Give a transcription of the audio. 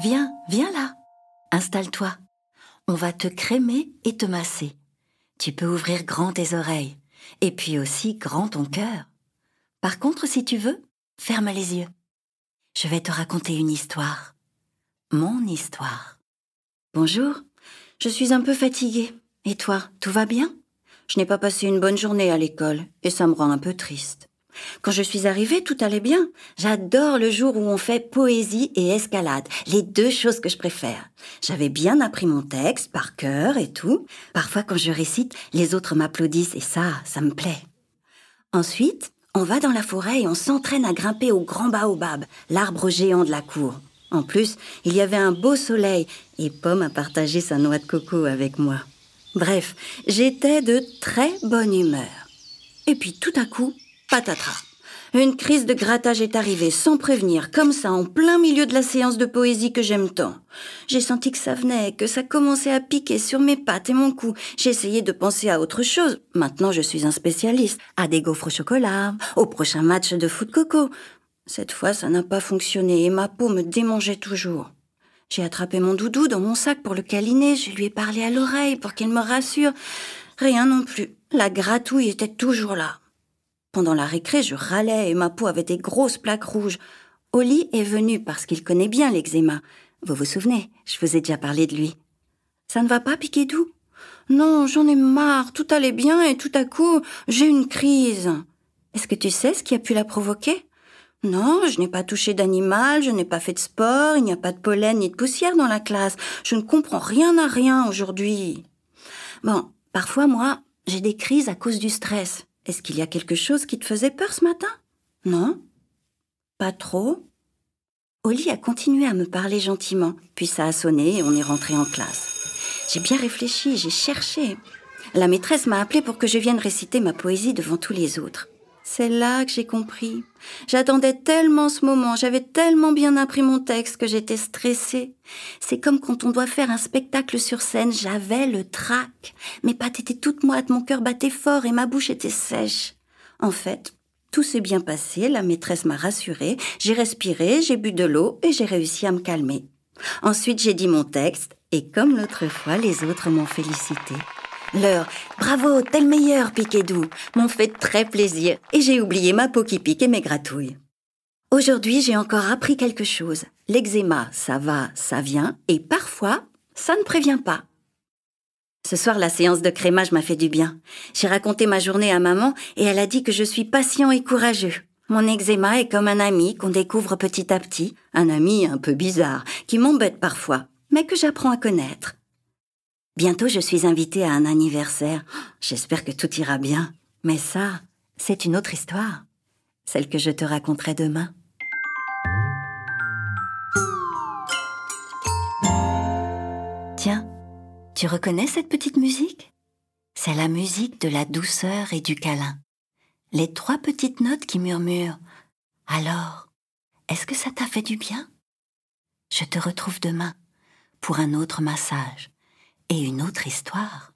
Viens, viens là. Installe-toi. On va te crémer et te masser. Tu peux ouvrir grand tes oreilles et puis aussi grand ton cœur. Par contre, si tu veux, ferme les yeux. Je vais te raconter une histoire. Mon histoire. Bonjour, je suis un peu fatiguée. Et toi, tout va bien? Je n'ai pas passé une bonne journée à l'école et ça me rend un peu triste. Quand je suis arrivée, tout allait bien. J'adore le jour où on fait poésie et escalade, les deux choses que je préfère. J'avais bien appris mon texte par cœur et tout. Parfois, quand je récite, les autres m'applaudissent et ça, ça me plaît. Ensuite, on va dans la forêt et on s'entraîne à grimper au grand baobab, l'arbre géant de la cour. En plus, il y avait un beau soleil et Pomme a partagé sa noix de coco avec moi. Bref, j'étais de très bonne humeur. Et puis tout à coup, patatras. Une crise de grattage est arrivée sans prévenir, comme ça, en plein milieu de la séance de poésie que j'aime tant. J'ai senti que ça venait, que ça commençait à piquer sur mes pattes et mon cou. J'ai essayé de penser à autre chose. Maintenant, je suis un spécialiste. À des gaufres au chocolat, au prochain match de foot coco. Cette fois, ça n'a pas fonctionné et ma peau me démangeait toujours. J'ai attrapé mon doudou dans mon sac pour le câliner, je lui ai parlé à l'oreille pour qu'il me rassure. Rien non plus. La gratouille était toujours là. Pendant la récré, je râlais et ma peau avait des grosses plaques rouges. Oli est venu parce qu'il connaît bien l'eczéma. Vous vous souvenez, je vous ai déjà parlé de lui. Ça ne va pas, Piquet-Doux Non, j'en ai marre, tout allait bien et tout à coup, j'ai une crise. Est-ce que tu sais ce qui a pu la provoquer? Non, je n'ai pas touché d'animal, je n'ai pas fait de sport, il n'y a pas de pollen ni de poussière dans la classe. Je ne comprends rien à rien aujourd'hui. Bon, parfois, moi, j'ai des crises à cause du stress. Est-ce qu'il y a quelque chose qui te faisait peur ce matin? Non? Pas trop? Oli a continué à me parler gentiment, puis ça a sonné et on est rentré en classe. J'ai bien réfléchi, j'ai cherché. La maîtresse m'a appelé pour que je vienne réciter ma poésie devant tous les autres. C'est là que j'ai compris. J'attendais tellement ce moment, j'avais tellement bien appris mon texte que j'étais stressée. C'est comme quand on doit faire un spectacle sur scène, j'avais le trac. Mes pattes étaient toutes moites, mon cœur battait fort et ma bouche était sèche. En fait, tout s'est bien passé, la maîtresse m'a rassurée, j'ai respiré, j'ai bu de l'eau et j'ai réussi à me calmer. Ensuite, j'ai dit mon texte et comme l'autre fois, les autres m'ont félicité. Leur Bravo, tel meilleur, Piquet-Doux m'ont fait très plaisir et j'ai oublié ma peau qui pique et mes gratouilles. Aujourd'hui, j'ai encore appris quelque chose. L'eczéma, ça va, ça vient et parfois, ça ne prévient pas. Ce soir, la séance de crémage m'a fait du bien. J'ai raconté ma journée à maman et elle a dit que je suis patient et courageux. Mon eczéma est comme un ami qu'on découvre petit à petit, un ami un peu bizarre, qui m'embête parfois, mais que j'apprends à connaître. Bientôt, je suis invitée à un anniversaire. J'espère que tout ira bien. Mais ça, c'est une autre histoire. Celle que je te raconterai demain. Tiens, tu reconnais cette petite musique? C'est la musique de la douceur et du câlin. Les trois petites notes qui murmurent. Alors, est-ce que ça t'a fait du bien? Je te retrouve demain pour un autre massage et une autre histoire.